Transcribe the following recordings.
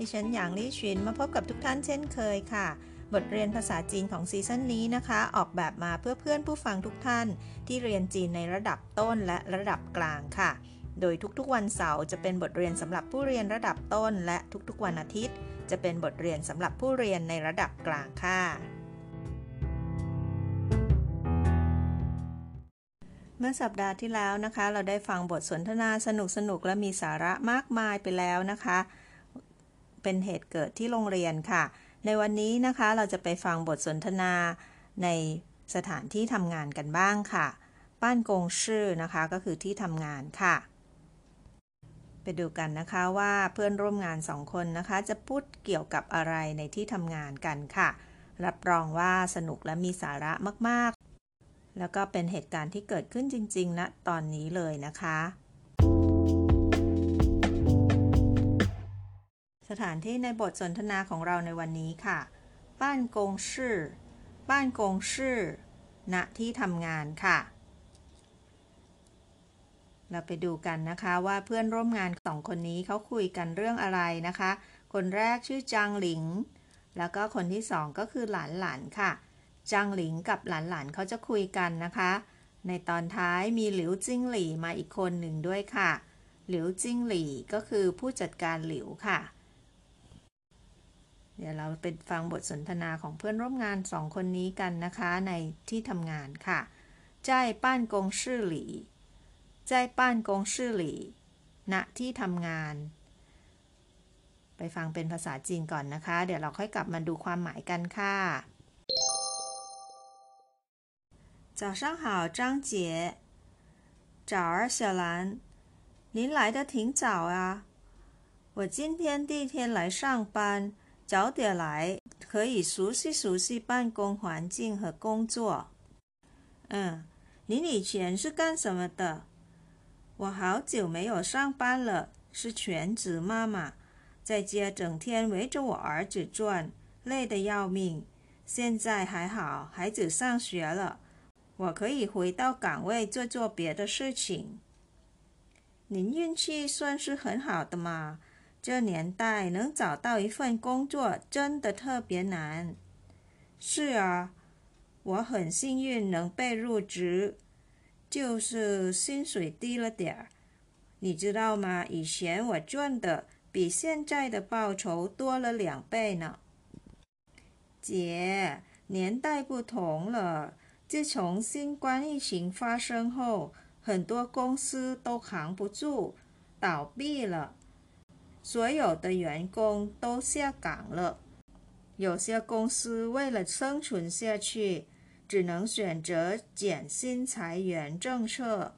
ดิฉันหยางลี่ชินมาพบกับทุกท่านเช่นเคยค่ะ บทเรียนภาษาจีนของซีซั่นนี้นะคะ ออกแบบมาเพื่อเพื่อนผู้ฟังทุกท่าน ที่เรียนจีนในระดับต้นและระดับกลางค่ะ โดยทุกๆวันเสาร์จะเป็นบทเรียนสำหรับผู้เรียนระดับต้น และทุกๆวันอาทิตย์ จะเป็นบทเรียนสำหรับผู้เรียนในระดับกลางค่ะเมื่อสัปดาห์ที่แล้วนะคะ เราได้ฟังบทสนทนาสนุกๆและมีสาระมากมายไปแล้วนะคะ เป็นเหตุเกิดที่โรงเรียนค่ะ ในวันนี้นะคะเราจะไปฟังบทสนทนาในสถานที่ทำงานกันบ้างค่ะป้านกงชื่อนะคะก็คือที่ทำงานค่ะ ไปดูกันนะคะว่าเพื่อนร่วมงานสองคนนะคะ จะพูดเกี่ยวกับอะไรในที่ทำงานกันค่ะ รับรองว่าสนุกและมีสาระมากๆ แล้วก็เป็นเหตุการณ์ที่เกิดขึ้นจริงๆณนะตอนนี้เลยนะคะ สถานที่ในบทสนทนาของเราในวันนี้ค่ะ บ้านกงชื่อ บ้านกงชื่อ ณ ที่ทำงานค่ะ เราไปดูกันนะคะว่าเพื่อนร่วมงานสองคนนี้เขาคุยกันเรื่องอะไรนะคะ คนแรกชื่อจางหลิง แล้วก็คนที่สองก็คือหลานหลานค่ะ จางหลิงกับหลานหลานเขาจะคุยกันนะคะ ในตอนท้ายมีหลิวจิ้งหลี่มาอีกคนหนึ่งด้วยค่ะ หลิวจิ้งหลี่ก็คือผู้จัดการหลิวค่ะ เดี๋ยวเราไปฟังบทสนทนาของเพื่อนร่วมงานสองคนนี้กันนะคะ ในที่ทำงานค่ะ在办公室里在办公室里ณที่ทำงาน ไปฟังเป็นภาษาจีนก่อนนะคะ เดี๋ยวเราค่อยกลับมาดูความหมายกันค่ะ早上好，张姐。早儿，小兰，您来的挺早啊。我今天第一天来上班， 早点来，可以熟悉熟悉办公环境和工作。嗯，您以前是干什么的？我好久没有上班了，是全职妈妈，在家整天围着我儿子转，累得要命。现在还好，孩子上学了，我可以回到岗位做做别的事情。您运气算是很好的嘛。这年代能找到一份工作真的特别难。是啊，我很幸运能被入职，就是薪水低了点儿。你知道吗？以前我赚的比现在的报酬多了两倍呢。姐，年代不同了，自从新冠疫情发生后，很多公司都扛不住，倒闭了。所有的员工都下岗了，有些公司为了生存下去，只能选择减薪裁员政策。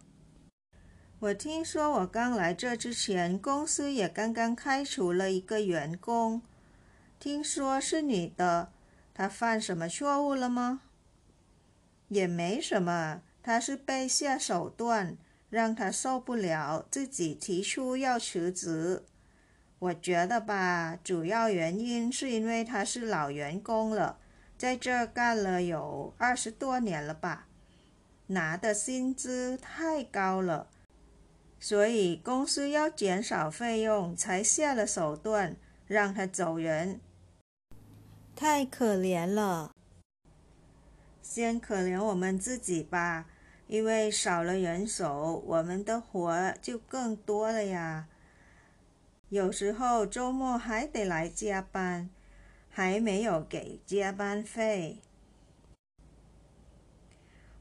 我听说我刚来这之前，公司也刚刚开除了一个员工，听说是女的，她犯什么错误了吗？也没什么，她是被下手段，让她受不了，自己提出要辞职。我觉得吧，主要原因是因为他是老员工了，在这干了有二十多年了吧，拿的薪资太高了，所以公司要减少费用，才下了手段让他走人。太可怜了，先可怜我们自己吧，因为少了人手，我们的活就更多了呀。有时候周末还得来加班，还没有给加班费。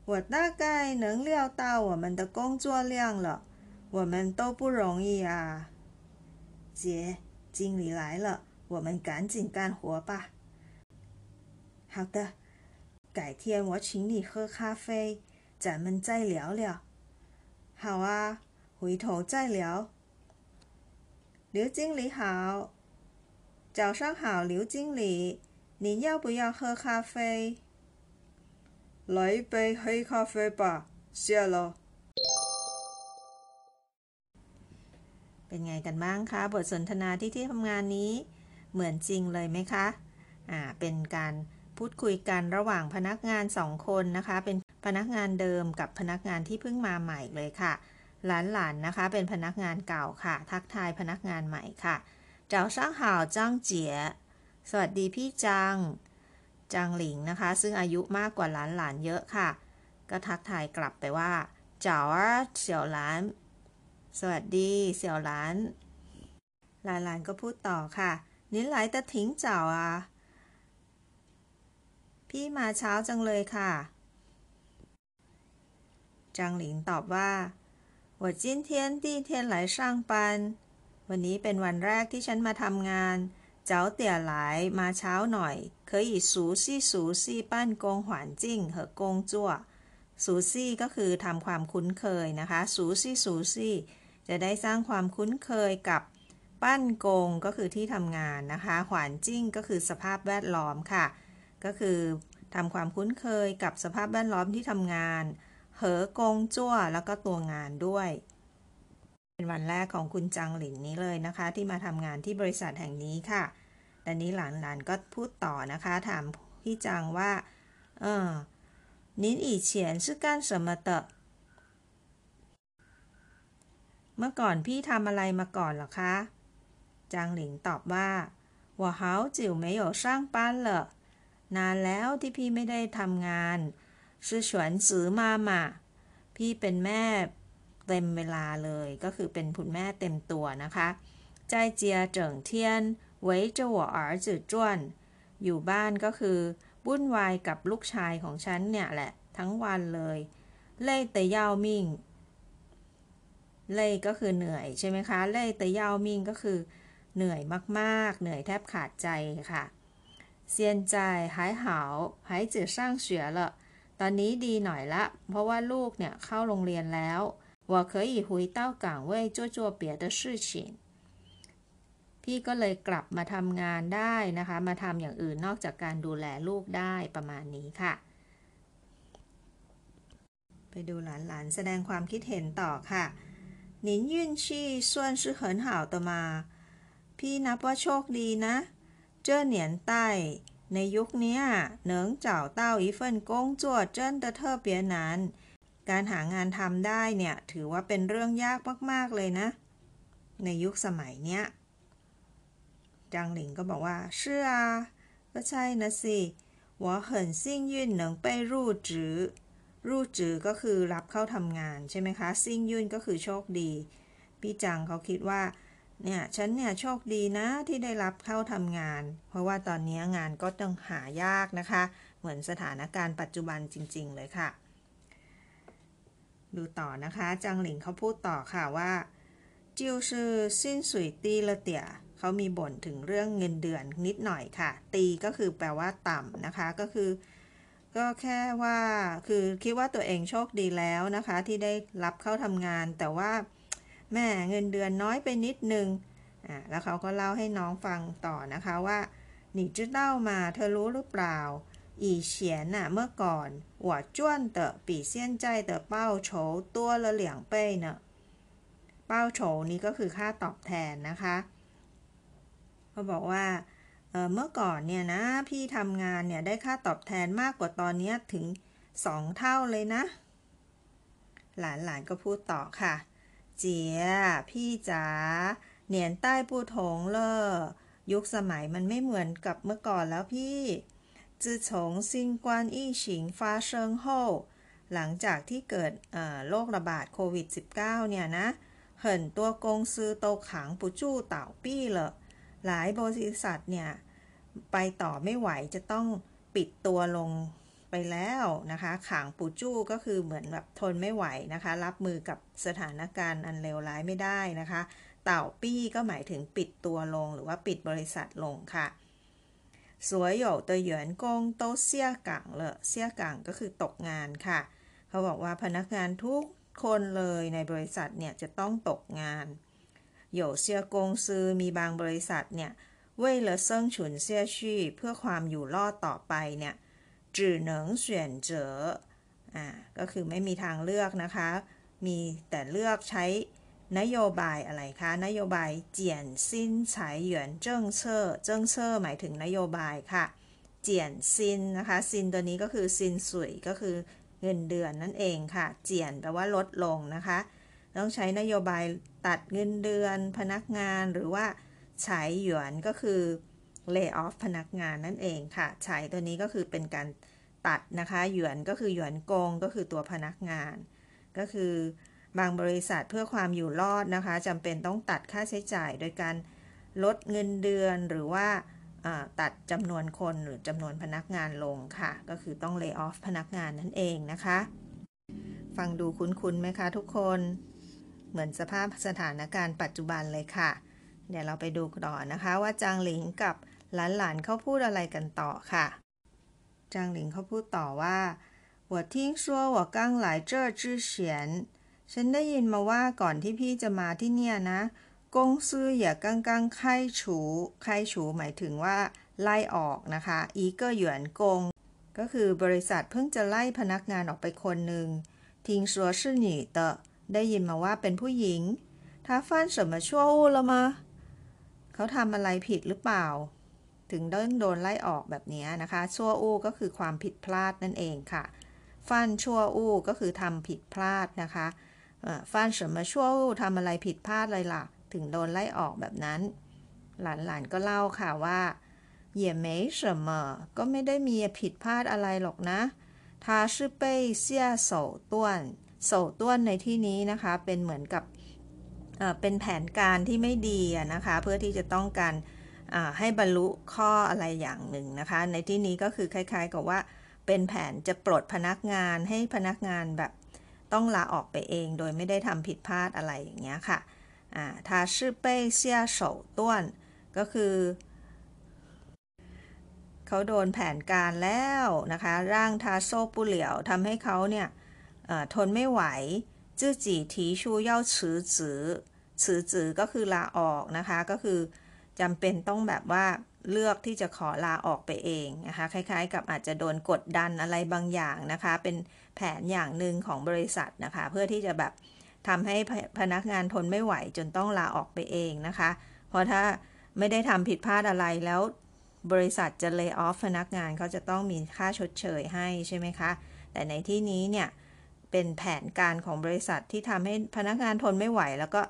我大概能料到我们的工作量了，我们都不容易啊。姐，经理来了，我们赶紧干活吧。好的，改天我请你喝咖啡，咱们再聊聊。好啊，回头再聊。刘经理好， 早上好，刘经理，您要不要喝咖啡？来一杯黑咖啡吧，谢了。 เป็นไงกันบ้างคะ บทสนทนาที่ที่ทำงานนี้ เหมือนจริงเลยไหมคะ อ่า เป็นการพูดคุยกันระหว่างพนักงานสองคนนะคะ เป็นพนักงานเดิมกับพนักงานที่เพิ่งมาใหม่เลยค่ะ หลานๆนะคะ เป็นพนักงานเก่าค่ะ ทักทายพนักงานใหม่ค่ะเจ้าช่างห่าวจ้างเจี๋ยสวัสดีพี่จังจางหลิงนะคะ ซึ่งอายุมากกว่าหลานๆเยอะค่ะ ก็ทักทายกลับไปว่าเจ๋าเสี่ยวหลาน สวัสดีเสี่ยวหลาน หลานๆก็พูดต่อค่ะนิ้นไหลแต่ทิ้งเจ๋าอะพี่มาเช้าจังเลยค่ะจางหลิงตอบว่า 我今天第一天来上班วันนี้เป็นวันแรกที่ฉันมาทำงาน เจ้าเตี่ยหลายมาเช้าหน่อย可以熟悉熟悉办公环境和工作สูซี่ก็คือทำความคุ้นเคยนะคะสูซี่สูซี่จะได้สร้างความคุ้นเคยกับปั้นกงก็คือที่ทำงานนะคะหวานจิ้งก็คือสภาพแวดล้อมค่ะ ก็คือทำความคุ้นเคยกับสภาพแวดล้อมที่ทำงาน เหอกงจั่วแล้วก็ตัวงานด้วย เป็นวันแรกของคุณจังหลินนี้เลยนะคะ ที่มาทำงานที่บริษัทแห่งนี้ค่ะแต่นี้หลานๆก็พูดต่อนะคะ ถามพี่จังว่า เออ您以前是干什么的เมื่อก่อนพี่ทำอะไรมาก่อนเหรอคะ จางหลิงตอบว่า我好久没有上班了นานแล้วที่พี่ไม่ได้ทำงาน ชื่อฉวนจื้มาหมาพี่เป็นแม่เต็มเวลาเลยก็คือเป็นคุณแม่เต็มตัวนะคะใจเจียเจิงเทียนไว้จ้าวอ๋อจืดจ้วน อยู่บ้านก็คือวุ่นวายกับลูกชายของฉันเนี่ยแหละ ทั้งวันเลย เล่ยเตยเยามิ่ง เล่ก็คือเหนื่อยใช่ไหมคะ เล่ยเตยเยามิ่งก็คือเหนื่อยมากๆ เหนื่อยแทบขาดใจค่ะเซียนใจหายหาวหายจืดสร้างเสือละ ตอนนี้ดีหน่อยละ เพราะว่าลูกเนี่ยเข้าโรงเรียนแล้ว我可以回到岗位做做别的事情พี่ก็เลยกลับมาทำงานได้นะคะ มาทำอย่างอื่นนอกจากการดูแลลูกได้ประมาณนี้ค่ะ ไปดูหลานๆ แสดงความคิดเห็นต่อค่ะ您运气算是很好的嘛พี่นับว่าโชคดีนะ这年代ใ ในยุคนี้能找到一份工作真的特别难 การหางานทำได้เนี่ยถือว่าเป็นเรื่องยากมาก ๆ เลยนะ ในยุคสมัยเนี้ยจางหลิงก็บอกว่าเชื่อก็ใช่นะสิว่าเหินซิ่งยุ่นหนิงไปรูจือรูจือก็คือรับเข้าทำงานใช่ไหมคะ 幸运 ก็คือโชคดี พี่จังเขาคิดว่า เนี่ยฉันเนี่ยโชคดีนะที่ได้รับเข้าทำงาน เพราะว่าตอนนี้งานก็ต้องหายากนะคะ เหมือนสถานการณ์ปัจจุบันจริง ๆ เลยค่ะ ดูต่อนะคะจางหลิงเขาพูดต่อค่ะว่าจิวซือสิ้นสุยตีละเตียเขามีบ่นถึงเรื่องเงินเดือนนิดหน่อยค่ะ ตีก็คือแปลว่าต่ำนะคะก็คือ ก็แค่ว่าคือคิดว่าตัวเองโชคดีแล้วนะคะ ที่ได้รับเข้าทำงานแต่ว่า แม่เงินเดือนน้อยไปนิดนึงอ่าแล้วเขาก็เล่าให้น้องฟังต่อนะคะว่าหนีจื้เล่ามาเธอรู้หรือเปล่า อีเฉียนน่ะเมื่อก่อนหัวจ้วนเตอปีเสี้ยนใจเตอเป้าโฉตัวละเหลียงเป้เนะเป้าโฉนี้ก็คือค่าตอบแทนนะคะเขาบอกว่าเเมื่อก่อนเนี่ยนะพี่ทำงานเนี่ยได้ค่าตอบแทนมากกว่าตอนนี้ถึงสองเท่าเลยนะ หลานๆก็พูดต่อค่ะ เจียพี่จ๋าเหนียนใต้ปูถงเลอยุคสมัยมันไม่เหมือนกับเมื่อก่อนแล้วพี่จื้อฉงซิงกวนอี้ฉิงฟาเชิงโฮหลังจากที่เกิดโรคระบาดโควิด -19 เนี่ยนะ เหินตัวกงซือโตขังปูจู้เต่าปี้เหลอหลายบริษัทเนี่ย ไปต่อไม่ไหวจะต้องปิดตัวลง ไปแล้วนะคะขังปูจู้ก็คือเหมือนแบบทนไม่ไหวนะคะ รับมือกับสถานการณ์อันเลวร้ายไม่ได้นะคะ เต่าปี้ก็หมายถึงปิดตัวลงหรือว่าปิดบริษัทลงค่ะสวยหยกตัวหยวนกงโตเสี่ยกังเลอเสี่ยกังก็คือตกงานค่ะ เขาบอกว่าพนักงานทุกคนเลยในบริษัทเนี่ยจะต้องตกงาน有些公司 มีบางบริษัทเนี่ย为了生存下去 เพื่อความอยู่รอดต่อไปเนี่ย 只能选择 อ่าก็คือไม่มีทางเลือกนะคะ มีแต่เลือกใช้นโยบายอะไรคะ นโยบาย减薪裁员政策 政策 หมายถึงนโยบายค่ะ 减薪 นะคะ 薪 ตัวนี้ก็คือ 薪水 ก็คือเงินเดือนนั่นเองค่ะ 减 แปลว่าลดลงนะคะ ต้องใช้นโยบายตัดเงินเดือนพนักงานหรือว่าฉายหยวนก็คือ lay off พนักงานนั่นเองค่ะฉายตัวนี้ก็คือเป็นการตัดนะคะ หยวนก็คือหยวนโกงก็คือตัวพนักงาน ก็คือบางบริษัทเพื่อความอยู่รอดนะคะจำเป็นต้องตัดค่าใช้จ่ายโดยการลดเงินเดือนหรือว่าตัดจำนวนคนหรือจำนวนพนักงานลงค่ะ ก็คือต้อง lay off พนักงานนั่นเองนะคะ ฟังดูคุ้นๆไหมคะทุกคน เหมือนสภาพสถานการณ์ปัจจุบันเลยค่ะ เดี๋ยวเราไปดูต่อนะคะว่าจางหลิงกับ หลานๆเขาพูดอะไรกันต่อค่ะ จางหลิงเขาพูดต่อว่า我听说我刚来这之前ฉันได้ยินมาว่าก่อนที่พี่จะมาที่เนี่ยนะกงซื้ออย่ากังกังไข่ฉูไข่ฉูหมายถึงว่า ไล่ออกนะคะ อีก็หยวนกง ก็คือบริษัทเพิ่งจะไล่พนักงานออกไปคนหนึ่งทิงชัวชื่อหนีเตอได้ยินมาว่าเป็นผู้หญิงท้าฟันสมชั่วอู้ละมาเขาทำอะไรผิดหรือเปล่า ถึงต้องโดนไล่ออกแบบนี้นะคะชั่วอู้ก็คือความผิดพลาดนั่นเองค่ะฟันชั่วอู้ก็คือทำผิดพลาดนะคะฟันเสมาชั่วอู้ทำอะไรผิดพลาดเลยล่ะ ถึงโดนไล่ออกแบบนั้น หลานๆก็เล่าค่ะว่าเหยียไม่เสมก็ไม่ได้มีผิดพลาดอะไรหรอกนะทาชื่อเปเซียโต้วนโต้นในที่นี้นะคะ เป็นเหมือนกับเป็นแผนการที่ไม่ดีนะคะ เพื่อที่จะต้องการ ให้บรรลุข้ออะไรอย่างหนึ่งนะคะ ในที่นี้ก็คือคล้าย ๆ กับว่าเป็นแผนจะปลดพนักงานให้พนักงานแบบต้องลาออกไปเองโดยไม่ได้ทำผิดพลาดอะไรอย่างเงี้ยค่ะอ่าโ是被下手นก็คือเขาโดนแผนการแล้วนะคะ ร่างทาโซปุเหลียวทำให้เขาเนี่ยทนไม่ไหวจื้อจีทีชูเย่าฉือจือฉือจือก็คือลาออกนะคะ ก็คือ จำเป็นต้องแบบว่าเลือกที่จะขอลาออกไปเองนะคะ คล้ายๆ กับอาจจะโดนกดดันอะไรบางอย่างนะคะ เป็นแผนอย่างหนึ่งของบริษัทนะคะ เพื่อที่จะแบบทำให้พนักงานทนไม่ไหวจนต้องลาออกไปเองนะคะ เพราะถ้าไม่ได้ทำผิดพลาดอะไรแล้วบริษัทจะเลิกออฟพนักงานเขาจะต้องมีค่าชดเชยให้ใช่ไหมคะ แต่ในที่นี้เนี่ยเป็นแผนการของบริษัทที่ทำให้พนักงานทนไม่ไหว แล้วก็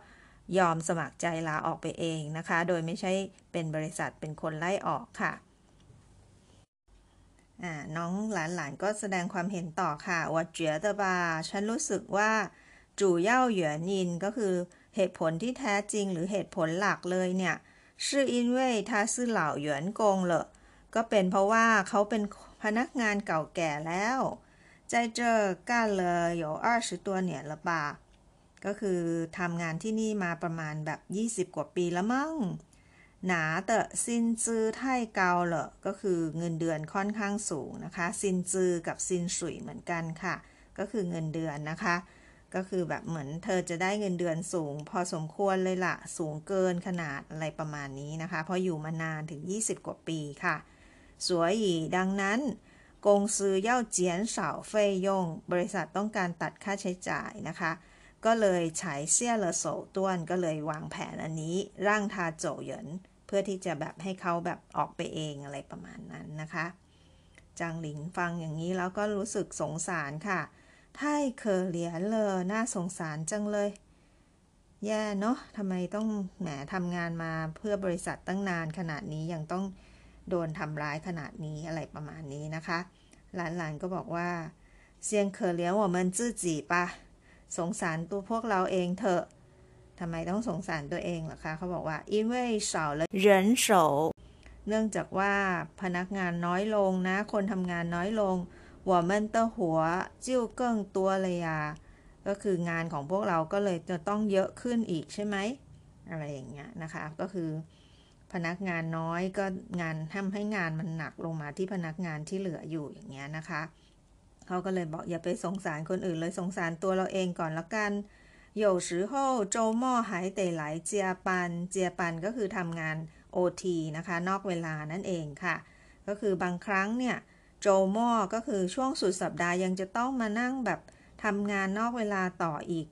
ยอมสมัครใจลาออกไปเองนะคะ โดยไม่ใช่เป็นบริษัทเป็นคนไล่ออกค่ะน้องหลานๆก็แสดงความเห็นต่อค่ะว่าเจียตบาฉันรู้สึกว่าจู่เย่าเหยวนยินก็คือเหตุผลที่แท้จริงหรือเหตุผลหลักเลยเนี่ย是因为他是老员工了ก็เป็นเพราะว่าเขาเป็นพนักงานเก่าแก่แล้ว在这干了有二十多年了吧 ก็คือทำงานที่นี่มาประมาณแบบ 20 กว่าปีแล้วมั้ง หนาแต่ซินจือไทเกาเหรอก็คือเงินเดือนค่อนข้างสูงนะคะ ซินจือกับซินสุยเหมือนกันค่ะ ก็คือเงินเดือนนะคะ ก็คือแบบเหมือนเธอจะได้เงินเดือนสูง พอสมควรเลยละสูงเกินขนาดอะไรประมาณนี้นะคะ เพราะอยู่มานานถึง 20 กว่าปีค่ะ สวยอีดังนั้นกงซื้อเย่าเจียนเสาเฟยยง บริษัทต้องการตัดค่าใช้จ่ายนะคะ ก็เลยใช้เซี่ยเลโซต้วนก็เลยวางแผนอันนี้ร่างทาโจเหยินเพื่อที่จะแบบให้เขาแบบออกไปเองอะไรประมาณนั้นนะคะ จางหลิงฟังอย่างนี้แล้วก็รู้สึกสงสารค่ะท่ายเคอเหลียเลยน่าสงสารจังเลย แย่เนาะทำไมต้องแหมทำงานมาเพื่อบริษัทตั้งนานขนาดนี้ยังต้องโดนทำร้ายขนาดนี้อะไรประมาณนี้นะคะ หลานๆก็บอกว่าเซียงเคอเหลีย我们自己吧 สงสารตัวพวกเราเองเถอะ ทำไมต้องสงสารตัวเองล่ะคะ เขาบอกว่า因为少了人手เนื่องจากว่าพนักงานน้อยลงนะ คนทำงานน้อยลง我们的活就更多了呀ก็คืองานของพวกเราก็เลยจะต้องเยอะขึ้นอีกใช่ไหม อะไรอย่างเงี้ยนะคะ ก็คือ พนักงานน้อยก็งานทำให้งานมันหนักลงมาที่พนักงานที่เหลืออยู่อย่างเงี้ยนะคะ เขาก็เลยบอกอย่าไปสงสารคนอื่นเลยสงสารตัวเราเองก่อนละกัน有时候周末还得来加班加班ก็คือทำงาน OT นะคะ นอกเวลานั่นเองค่ะ ก็คือบางครั้งเนี่ยโจโมก็คือช่วงสุดสัปดาห์ยังจะต้องมานั่งแบบทำงานนอกเวลาต่ออีก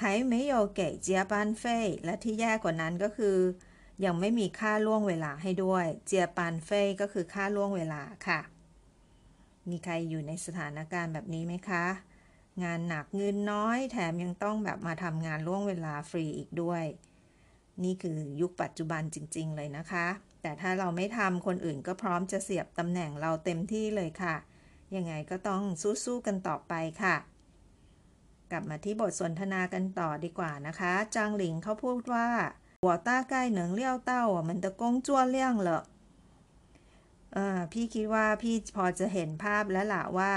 还没有给加班费และที่แย่กว่านั้นก็คือ ยังไม่มีค่าล่วงเวลาให้ด้วยเจียปานเฟยก็คือค่าล่วงเวลาค่ะ มีใครอยู่ในสถานการณ์แบบนี้ไหมคะ งานหนักเงินน้อยแถมยังต้องแบบมาทำงานล่วงเวลาฟรีอีกด้วย นี่คือยุคปัจจุบันจริง ๆ เลยนะคะ แต่ถ้าเราไม่ทำคนอื่นก็พร้อมจะเสียบตำแหน่งเราเต็มที่เลยค่ะ ยังไงก็ต้องสู้ๆกันต่อไปค่ะ กลับมาที่บทสนทนากันต่อดีกว่านะคะ จางหลิงเขาพูดว่าหัวต้าใกล้เหนิงเลี้ยวเต้ามันตะกงจ้วนเลี้ยงเหรอ พี่คิดว่าพี่พอจะเห็นภาพแล้วล่ะว่า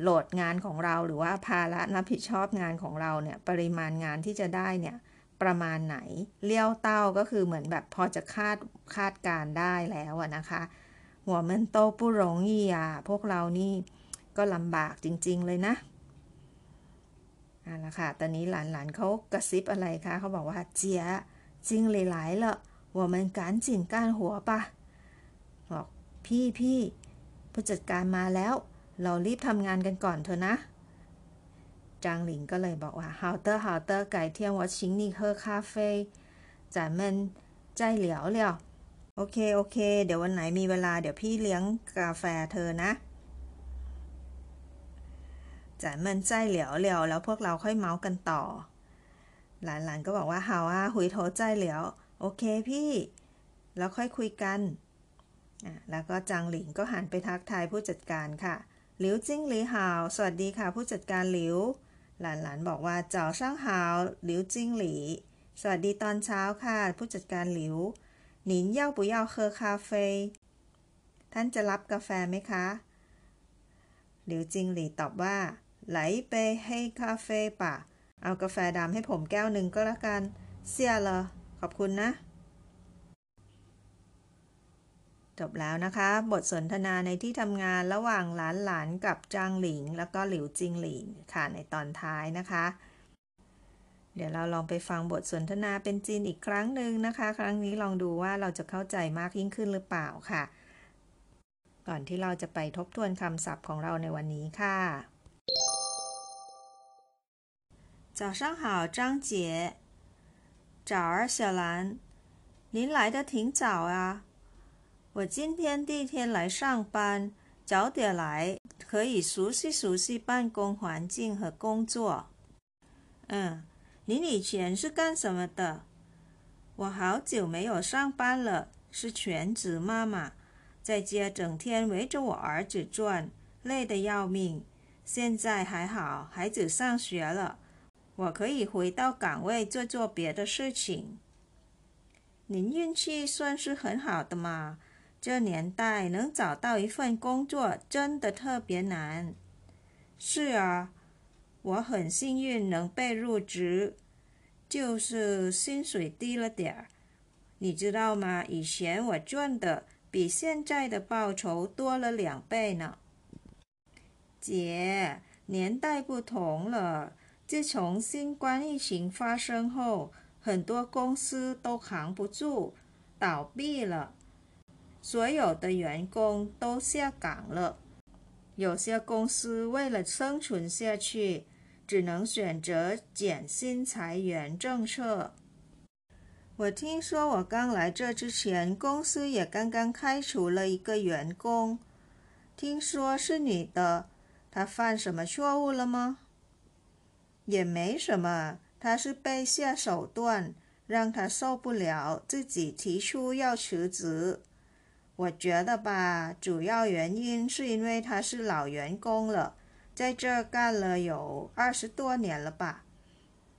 โหลดงานของเราหรือว่าภาระรับผิดชอบงานของเราเนี่ยปริมาณงานที่จะได้เนี่ยประมาณไหนเลี้ยวเต้าก็คือเหมือนแบบพอจะคาดคาดการได้แล้วนะคะ หัวเมันโตปุโรงยี่ยาพวกเรานี่ก็ลำบากจริง ๆ เลยนะเอะละค่ะ ตอนนี้หลานๆเขากระซิบอะไรคะเขาบอกว่าเจีย经理来了我们赶紧干活吧 พี่พี่ผู้จัดการมาแล้ว เรารีบทำงานกันก่อนเถอะนะ จางหลิงก็เลยบอกว่า好的好的改天我请你喝咖啡咱们再聊聊 โอเค โอเค เดี๋ยววันไหนมีเวลาเดี๋ยวพี่เลี้ยงกาแฟเธอนะ咱们再聊聊 แล้วพวกเราค่อยเมาส์กันต่อ หลานหลานก็บอกว่า好啊回头再聊 โอเคพี่ แล้วค่อยคุยกัน แล้วก็จางหลิงก็หันไปทักทายผู้จัดการค่ะ 刘经理好 สวัสดีค่ะ ผู้จัดการหลิว หลานๆบอกว่า早上好 刘经理 สวัสดีตอนเช้าค่ะ ผู้จัดการหลิว 您要不要喝咖啡 ท่านจะรับกาแฟไหมคะ 刘经理 ตอบว่า ไหลไปให้คาเฟ่ป่ะ เอากาแฟดำให้ผมแก้วหนึ่งก็แล้วกัน เสียเลยขอบคุณนะ จบแล้วนะคะ บทสนทนาในที่ทำงานระหว่างหลานหลานกับจางหลิง แล้วก็หลิวจิงหลิงค่ะในตอนท้ายนะคะ เดี๋ยวเราลองไปฟังบทสนทนาเป็นจีนอีกครั้งหนึ่งนะคะ ครั้งนี้ลองดูว่าเราจะเข้าใจมากยิ่งขึ้นหรือเปล่าค่ะ ก่อนที่เราจะไปทบทวนคำศัพท์ของเราในวันนี้ค่ะ早上好，张姐。早儿，小兰，您来的挺早啊。 我今天第一天来上班，早点来可以熟悉熟悉办公环境和工作。嗯，您以前是干什么的？我好久没有上班了，是全职妈妈，在家整天围着我儿子转，累得要命。现在还好，孩子上学了，我可以回到岗位做做别的事情。您运气算是很好的嘛。这年代能找到一份工作真的特别难。是啊，我很幸运能被入职，就是薪水低了点儿。你知道吗？以前我赚的比现在的报酬多了两倍呢。姐，年代不同了，自从新冠疫情发生后，很多公司都扛不住，倒闭了。所有的员工都下岗了，有些公司为了生存下去，只能选择减薪裁员政策。我听说我刚来这之前，公司也刚刚开除了一个员工，听说是女的，她犯什么错误了吗？也没什么，她是被下手段，让她受不了，自己提出要辞职。我觉得吧，主要原因是因为他是老员工了，在这干了有二十多年了吧，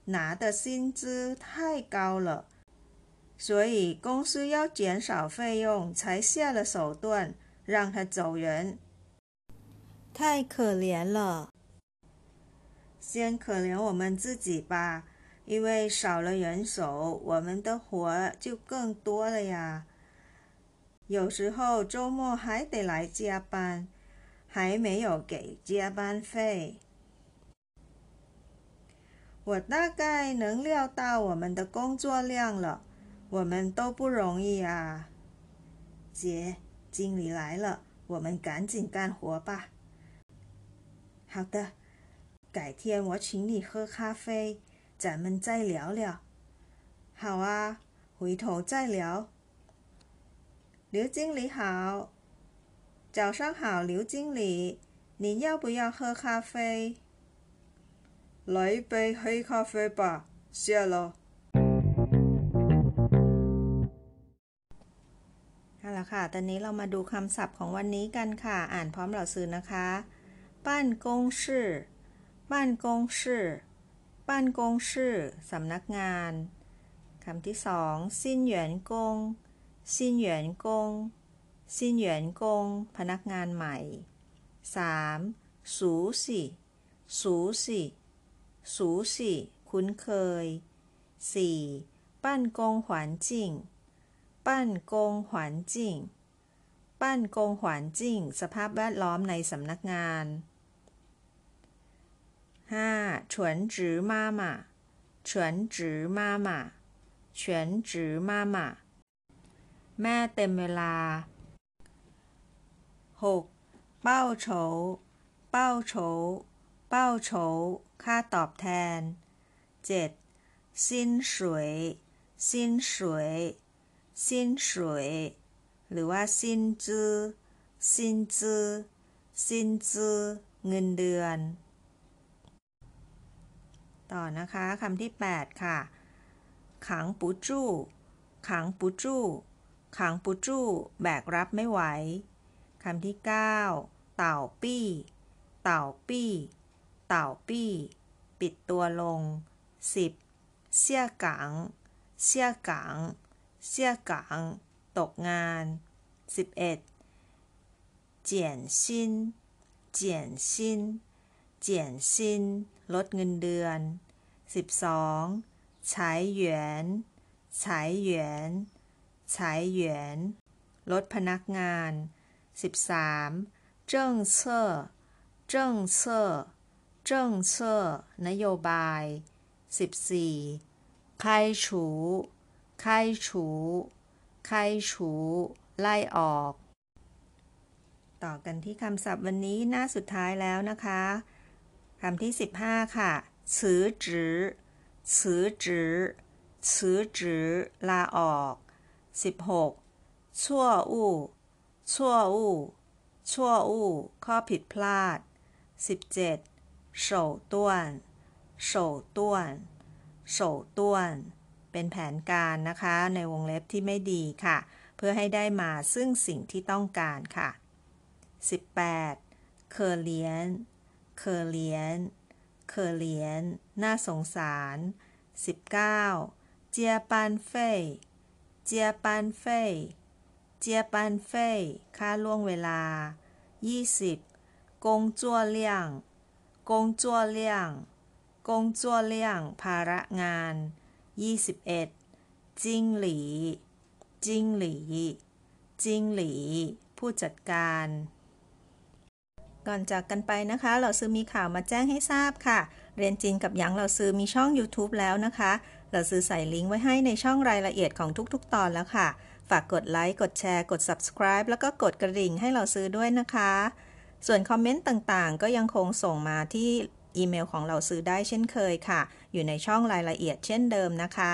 拿的薪资太高了，所以公司要减少费用，才下了手段让他走人。太可怜了，先可怜我们自己吧，因为少了人手，我们的活就更多了呀。有时候周末还得来加班，还没有给加班费。我大概能料到我们的工作量了。我们都不容易啊。姐，经理来了，我们赶紧干活吧。好的，改天我请你喝咖啡，咱们再聊聊。好啊，回头再聊。刘经理好，早上好，刘经理，您要不要喝咖啡？来一杯黑咖啡吧，谢了。เอาละค่ะ ตอนนี้เรามาดูคำศัพท์ของวันนี้กันค่ะ อ่านพร้อมเราซื้อนะคะบ้านกงชื่อบ้านกงชื่อบ้านกงชื่อสำนักงานคำที่สองซินเหวียนกง ซินเหวียนกงซินเหวียนกง พนักงานใหม่สามสูสิสูสิสูสิคุ้นเคยสี่บ้นกงหวานจิ่งบ้นกงหวานจิ่งบ้นกงหวานจิ่ง สภาพแวดล้อมในสำนักงานห้าฉวนจือมามาฉวนจือมามาฉวนจือมามา แม่เต็มเวลาหกเป้าโฉเป้าโฉเป้าโฉค่าตอบแทนเจ็ดสิ้นสวยสิ้นสวยสิ้นสวยหรือว่าสิ้นจื้อสิ้นจื้อสิ้นจื้อเงินเดือน ต่อนะคะคำที่ 8 ค่ะ ขังปูจู้ขังปูจู้ ขังปูจู้ แบกรับไม่ไหว คำที่ 9 เต่าปี้ เต่าปี้ เต่าปี้ ปิดตัวลง 10. เสี่ยกัง เสี่ยกัง เสี่ยกัง ตกงาน 11. เจียนซิน 减薪 减薪 ลดเงินเดือน 12. ฉายหยวนฉายหยวน ฉายหยวนลดพนักงาน 13. เจิ้งเซ่อเจิ้งเซ่อเจิ้งเซ่อนโยบาย 14. ไข้ฉูไข้ฉูไข้ฉูไล่ออก ต่อกันที่คำศัพท์วันนี้หน้าสุดท้ายแล้วนะคะคำที่ 15 ค่ะ辞职辞职辞职ลาออก 16 ชั่วอู้ ชั่วอู้ ชั่วอู้ ข้อผิดพลาด 17โฉต้วนโฉต้วนโฉต้วนเป็นแผนการนะคะ ในวงเล็บที่ไม่ดีค่ะ เพื่อให้ได้มาซึ่งสิ่งที่ต้องการค่ะ 18 เคอเลียนเคอเลียนเคอเลียนน่าสงสาร 19 เจียปันเฟ่ เจียปันเฟ่เจียปันเฟ่ค่าล่วงเวลา 20กงจั่วเลี่ยงกงจั่วเลี่ยงกงจั่วเลี่ยง ภาระงาน 21 จิงหลี จิงหลี จิงหลี ผู้จัดการ ก่อนจากกันไปนะคะ เราซื้อมีข่าวมาแจ้งให้ทราบค่ะ เรียนจีนกับหยางเราซื้อมีช่อง YouTube แล้วนะคะ เราซื้อใส่ลิงก์ไว้ให้ในช่องรายละเอียดของทุกๆ ตอนแล้วค่ะ ฝากกดไลค์ กดแชร์ กด subscribe แล้วก็กดกระดิ่งให้เราซื้อด้วยนะคะ ส่วนคอมเมนต์ต่างๆ ก็ยังคงส่งมาที่อีเมลของเราซื้อได้เช่นเคยค่ะ อยู่ในช่องรายละเอียดเช่นเดิมนะคะ